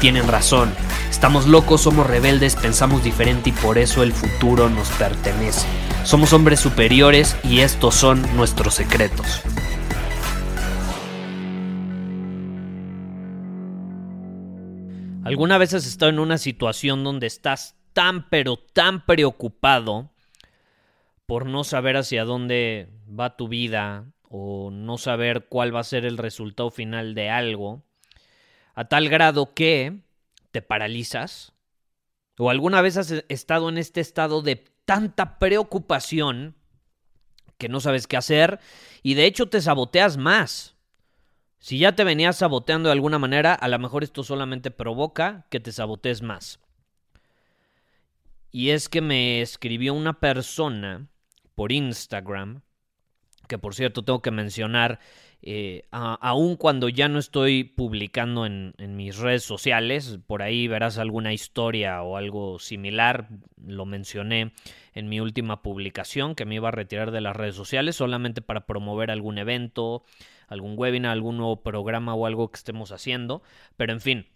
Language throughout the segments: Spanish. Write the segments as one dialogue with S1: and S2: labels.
S1: tienen razón. Estamos locos, somos rebeldes, pensamos diferente y por eso el futuro nos pertenece. Somos hombres superiores y estos son nuestros secretos. ¿Alguna vez has estado en una situación donde estás tan pero tan preocupado por no saber hacia dónde va tu vida o no saber cuál va a ser el resultado final de algo, a tal grado que te paralizas? ¿O alguna vez has estado en este estado de tanta preocupación que no sabes qué hacer y de hecho te saboteas más? Si ya te venías saboteando de alguna manera, a lo mejor esto solamente provoca que te sabotees más. Y es que me escribió una persona por Instagram, que por cierto tengo que mencionar, eh, aun cuando ya no estoy publicando en, mis redes sociales, por ahí verás alguna historia o algo similar, lo mencioné en mi última publicación, que me iba a retirar de las redes sociales solamente para promover algún evento, algún webinar, algún nuevo programa o algo que estemos haciendo, pero en fin,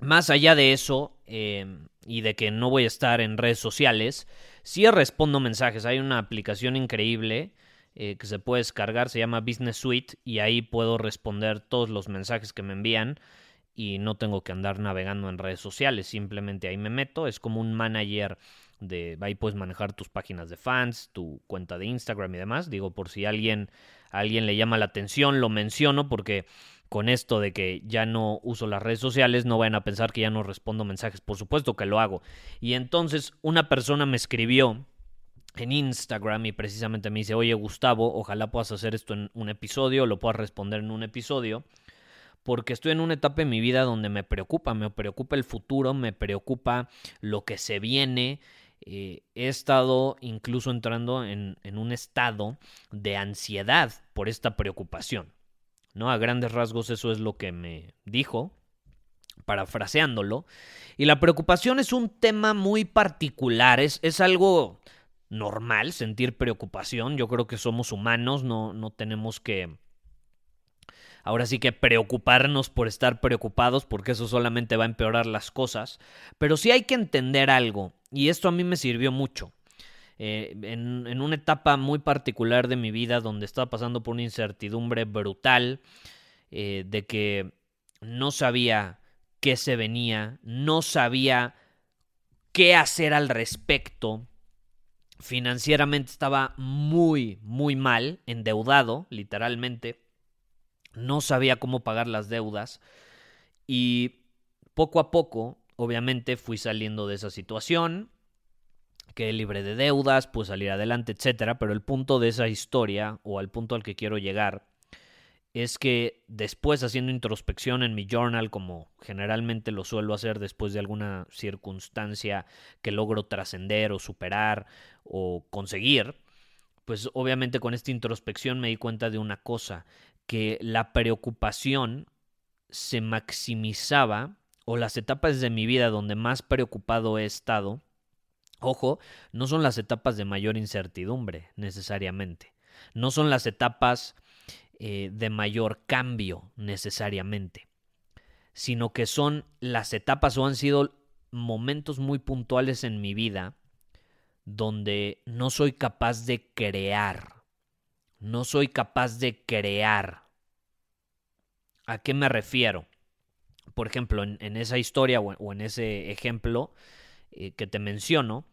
S1: más allá de eso eh, y de que no voy a estar en redes sociales, sí respondo mensajes. Hay una aplicación increíble eh, que se puede descargar, se llama Business Suite y ahí puedo responder todos los mensajes que me envían y no tengo que andar navegando en redes sociales, simplemente ahí me meto, es como un manager de ahí puedes manejar tus páginas de fans, tu cuenta de Instagram y demás. Digo, por si alguien alguien le llama la atención, lo menciono porque con esto de que ya no uso las redes sociales, no vayan a pensar que ya no respondo mensajes, por supuesto que lo hago. Y entonces una persona me escribió en Instagram y precisamente me dice, oye Gustavo, ojalá puedas hacer esto en un episodio, lo puedas responder en un episodio, porque estoy en una etapa en mi vida donde me preocupa, me preocupa el futuro, me preocupa lo que se viene. Eh, he estado incluso entrando en, en un estado de ansiedad por esta preocupación. ¿no? A grandes rasgos eso es lo que me dijo, parafraseándolo. Y la preocupación es un tema muy particular, es, es algo normal sentir preocupación, yo creo que somos humanos, no, no tenemos que... Ahora sí que preocuparnos por estar preocupados, porque eso solamente va a empeorar las cosas. Pero sí hay que entender algo, y esto a mí me sirvió mucho. Eh, en, una etapa muy particular de mi vida donde estaba pasando por una incertidumbre brutal, eh, de que no sabía qué se venía, no sabía qué hacer al respecto. Financieramente estaba muy, muy mal, endeudado, literalmente. No sabía cómo pagar las deudas. Y poco a poco, obviamente, fui saliendo de esa situación quede libre de deudas, pues salir adelante, etcétera. Pero el punto de esa historia, o al punto al que quiero llegar, es que después haciendo introspección en mi journal, como generalmente lo suelo hacer después de alguna circunstancia que logro trascender o superar o conseguir, pues obviamente con esta introspección me di cuenta de una cosa, que la preocupación se maximizaba, o las etapas de mi vida donde más preocupado he estado, Ojo, no son las etapas de mayor incertidumbre necesariamente, no son las etapas eh, de mayor cambio necesariamente, sino que son las etapas o han sido momentos muy puntuales en mi vida donde no soy capaz de crear, no soy capaz de crear. ¿A qué me refiero? Por ejemplo, en, esa historia o en ese ejemplo, eh, que te menciono,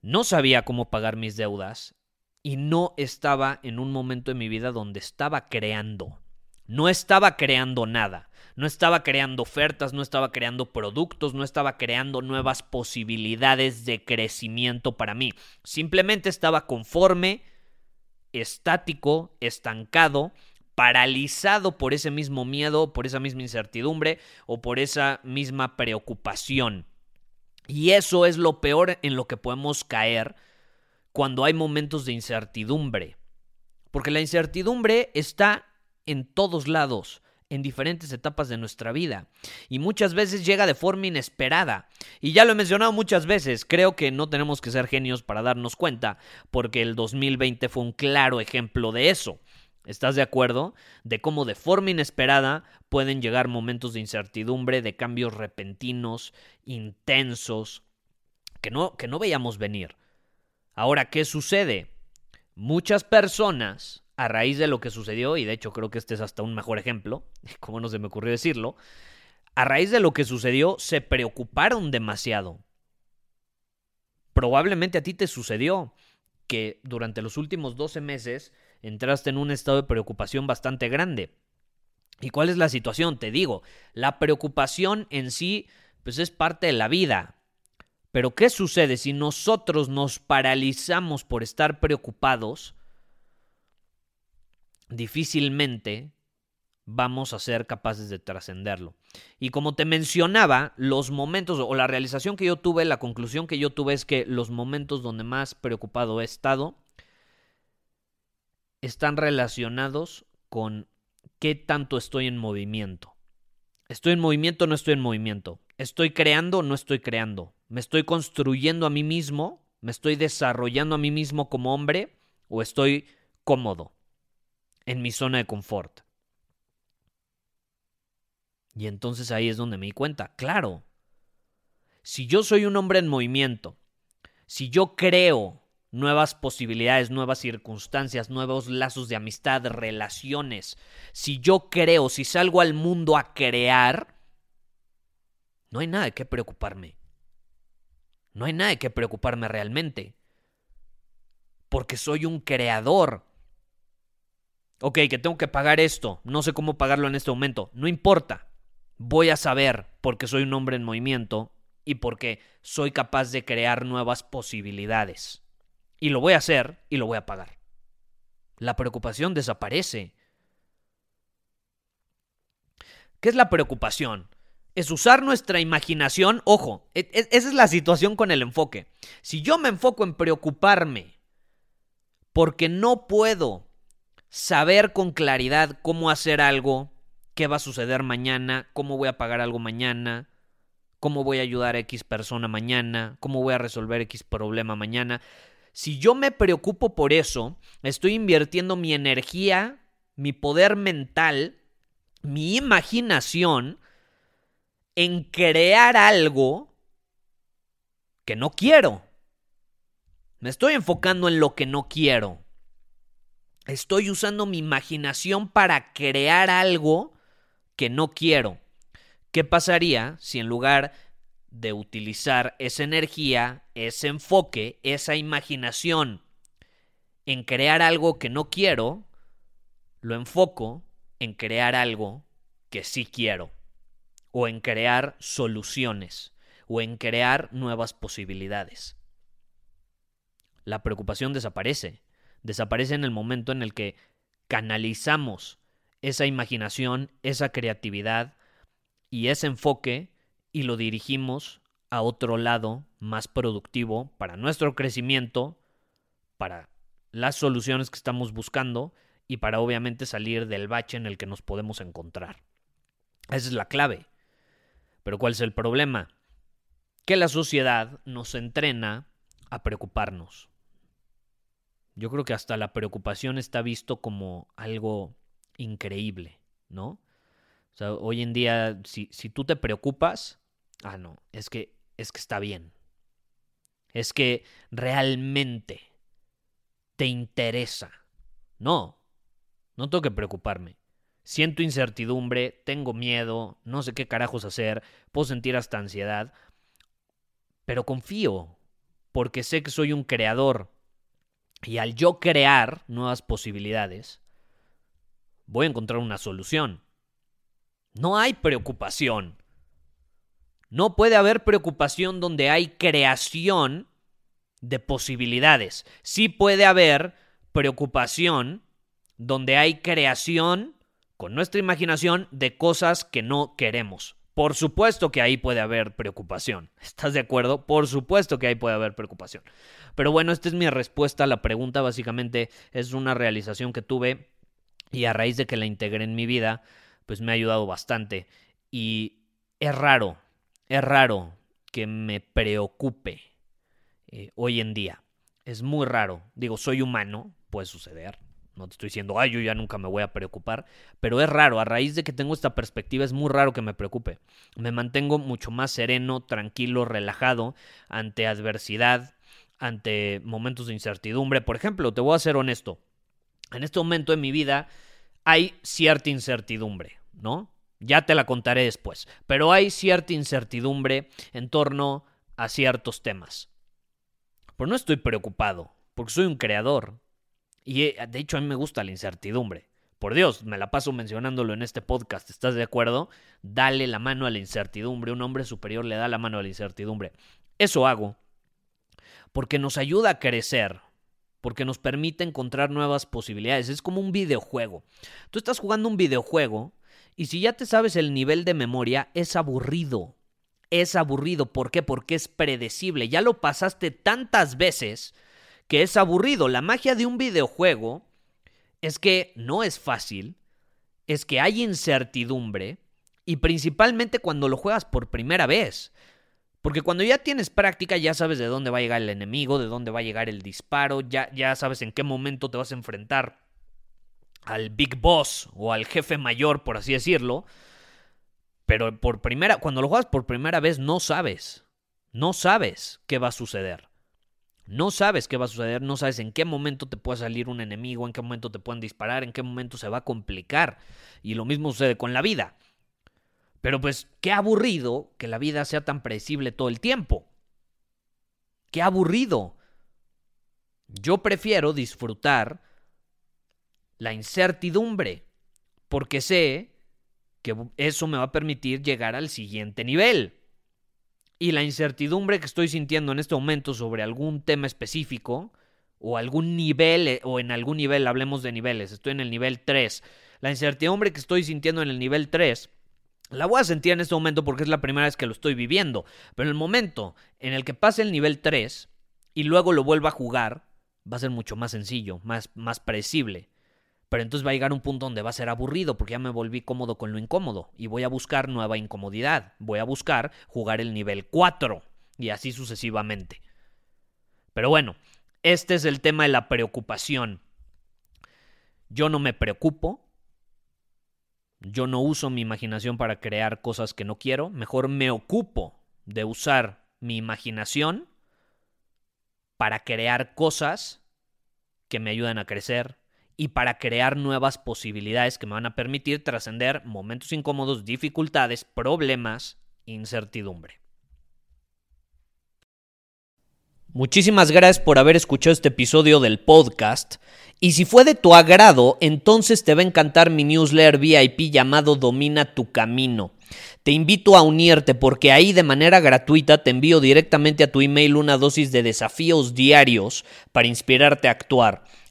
S1: no sabía cómo pagar mis deudas y no estaba en un momento de mi vida donde estaba creando. No estaba creando nada. No estaba creando ofertas, no estaba creando productos, no estaba creando nuevas posibilidades de crecimiento para mí. Simplemente estaba conforme, estático, estancado, paralizado por ese mismo miedo, por esa misma incertidumbre o por esa misma preocupación. Y eso es lo peor en lo que podemos caer cuando hay momentos de incertidumbre. Porque la incertidumbre está en todos lados en diferentes etapas de nuestra vida y muchas veces llega de forma inesperada. Y ya lo he mencionado muchas veces, creo que no tenemos que ser genios para darnos cuenta, porque el 2020 fue un claro ejemplo de eso. ¿Estás de acuerdo? De cómo de forma inesperada pueden llegar momentos de incertidumbre, de cambios repentinos, intensos, que no, que no veíamos venir. Ahora, ¿qué sucede? Muchas personas a raíz de lo que sucedió, y de hecho creo que este es hasta un mejor ejemplo, como no se me ocurrió decirlo, a raíz de lo que sucedió se preocuparon demasiado. Probablemente a ti te sucedió que durante los últimos 12 meses entraste en un estado de preocupación bastante grande. ¿Y cuál es la situación? Te digo, la preocupación en sí pues es parte de la vida. Pero ¿qué sucede si nosotros nos paralizamos por estar preocupados? difícilmente vamos a ser capaces de trascenderlo. Y como te mencionaba, los momentos o la realización que yo tuve, la conclusión que yo tuve es que los momentos donde más preocupado he estado están relacionados con qué tanto estoy en movimiento. ¿Estoy en movimiento o no estoy en movimiento? ¿Estoy creando o no estoy creando? ¿Me estoy construyendo a mí mismo? ¿Me estoy desarrollando a mí mismo como hombre? ¿O estoy cómodo? en mi zona de confort. Y entonces ahí es donde me di cuenta, claro, si yo soy un hombre en movimiento, si yo creo nuevas posibilidades, nuevas circunstancias, nuevos lazos de amistad, relaciones, si yo creo, si salgo al mundo a crear, no hay nada de qué preocuparme. No hay nada de qué preocuparme realmente. Porque soy un creador. Ok, que tengo que pagar esto, no sé cómo pagarlo en este momento, no importa, voy a saber porque soy un hombre en movimiento y porque soy capaz de crear nuevas posibilidades. Y lo voy a hacer y lo voy a pagar. La preocupación desaparece. ¿Qué es la preocupación? Es usar nuestra imaginación. Ojo, e, e, esa es la situación con el enfoque. Si yo me enfoco en preocuparme porque no puedo saber con claridad cómo hacer algo, qué va a suceder mañana, cómo voy a pagar algo mañana, cómo voy a ayudar a X persona mañana, cómo voy a resolver X problema mañana. Si yo me preocupo por eso, estoy invirtiendo mi energía, mi poder mental, mi imaginación en crear algo que no quiero. Me estoy enfocando en lo que no quiero. Estoy usando mi imaginación para crear algo que no quiero. ¿Qué pasaría si en lugar de utilizar esa energía, ese enfoque, esa imaginación en crear algo que no quiero, lo enfoco en crear algo que sí quiero? O en crear soluciones, o en crear nuevas posibilidades. La preocupación desaparece desaparece en el momento en el que canalizamos esa imaginación, esa creatividad y ese enfoque y lo dirigimos a otro lado más productivo para nuestro crecimiento, para las soluciones que estamos buscando y para obviamente salir del bache en el que nos podemos encontrar. Esa es la clave. Pero ¿cuál es el problema? Que la sociedad nos entrena a preocuparnos. Yo creo que hasta la preocupación está visto como algo increíble, ¿no? O sea, hoy en día, si, si tú te preocupas, ah, no, es que, es que está bien. Es que realmente te interesa. No, no tengo que preocuparme. Siento incertidumbre, tengo miedo, no sé qué carajos hacer, puedo sentir hasta ansiedad, pero confío, porque sé que soy un creador, y al yo crear nuevas posibilidades, voy a encontrar una solución. No hay preocupación. No puede haber preocupación donde hay creación de posibilidades. Sí puede haber preocupación donde hay creación con nuestra imaginación de cosas que no queremos. Por supuesto que ahí puede haber preocupación. ¿Estás de acuerdo? Por supuesto que ahí puede haber preocupación. Pero bueno, esta es mi respuesta a la pregunta. Básicamente es una realización que tuve y a raíz de que la integré en mi vida, pues me ha ayudado bastante. Y es raro, es raro que me preocupe eh, hoy en día. Es muy raro. Digo, soy humano, puede suceder. No te estoy diciendo, ay, yo ya nunca me voy a preocupar, pero es raro, a raíz de que tengo esta perspectiva es muy raro que me preocupe. Me mantengo mucho más sereno, tranquilo, relajado ante adversidad, ante momentos de incertidumbre. Por ejemplo, te voy a ser honesto, en este momento en mi vida hay cierta incertidumbre, ¿no? Ya te la contaré después, pero hay cierta incertidumbre en torno a ciertos temas. Pero no estoy preocupado, porque soy un creador, y eh, de hecho a mí me gusta la incertidumbre. Por Dios, me la paso mencionándolo en este podcast, ¿estás de acuerdo? Dale la mano a la incertidumbre, un hombre superior le da la mano a la incertidumbre. Eso hago porque nos ayuda a crecer, porque nos permite encontrar nuevas posibilidades. Es como un videojuego. Tú estás jugando un videojuego y si ya te sabes el nivel de memoria, es aburrido. Es aburrido. ¿Por qué? Porque es predecible. Ya lo pasaste tantas veces que es aburrido. La magia de un videojuego es que no es fácil, es que hay incertidumbre y principalmente cuando lo juegas por primera vez. Porque cuando ya tienes práctica ya sabes de dónde va a llegar el enemigo, de dónde va a llegar el disparo, ya, ya sabes en qué momento te vas a enfrentar al Big Boss o al jefe mayor, por así decirlo. Pero por primera, cuando lo juegas por primera vez no sabes, no sabes qué va a suceder. No sabes qué va a suceder, no sabes en qué momento te puede salir un enemigo, en qué momento te pueden disparar, en qué momento se va a complicar. Y lo mismo sucede con la vida. Pero pues, qué aburrido que la vida sea tan predecible todo el tiempo. Qué aburrido. Yo prefiero disfrutar la incertidumbre, porque sé que eso me va a permitir llegar al siguiente nivel y la incertidumbre que estoy sintiendo en este momento sobre algún tema específico o algún nivel eh, o en algún nivel, hablemos de niveles, estoy en el nivel 3. La incertidumbre que estoy sintiendo en el nivel 3 la voy a sentir en este momento porque es la primera vez que lo estoy viviendo, pero en el momento en el que pase el nivel 3 y luego lo vuelva a jugar, va a ser mucho más sencillo, más, más predecible. Pero entonces va a llegar un punto donde va a ser aburrido porque ya me volví cómodo con lo incómodo y voy a buscar nueva incomodidad. Voy a buscar jugar el nivel 4 y así sucesivamente. Pero bueno, este es el tema de la preocupación. Yo no me preocupo. Yo no uso mi imaginación para crear cosas que no quiero. Mejor me ocupo de usar mi imaginación para crear cosas que me ayudan a crecer, y para crear nuevas posibilidades que me van a permitir trascender momentos incómodos, dificultades, problemas, incertidumbre. Muchísimas gracias por haber escuchado este episodio del podcast. Y si fue de tu agrado, entonces te va a encantar mi newsletter VIP llamado Domina tu Camino. Te invito a unirte porque ahí de manera gratuita te envío directamente a tu email una dosis de desafíos diarios para inspirarte a actuar.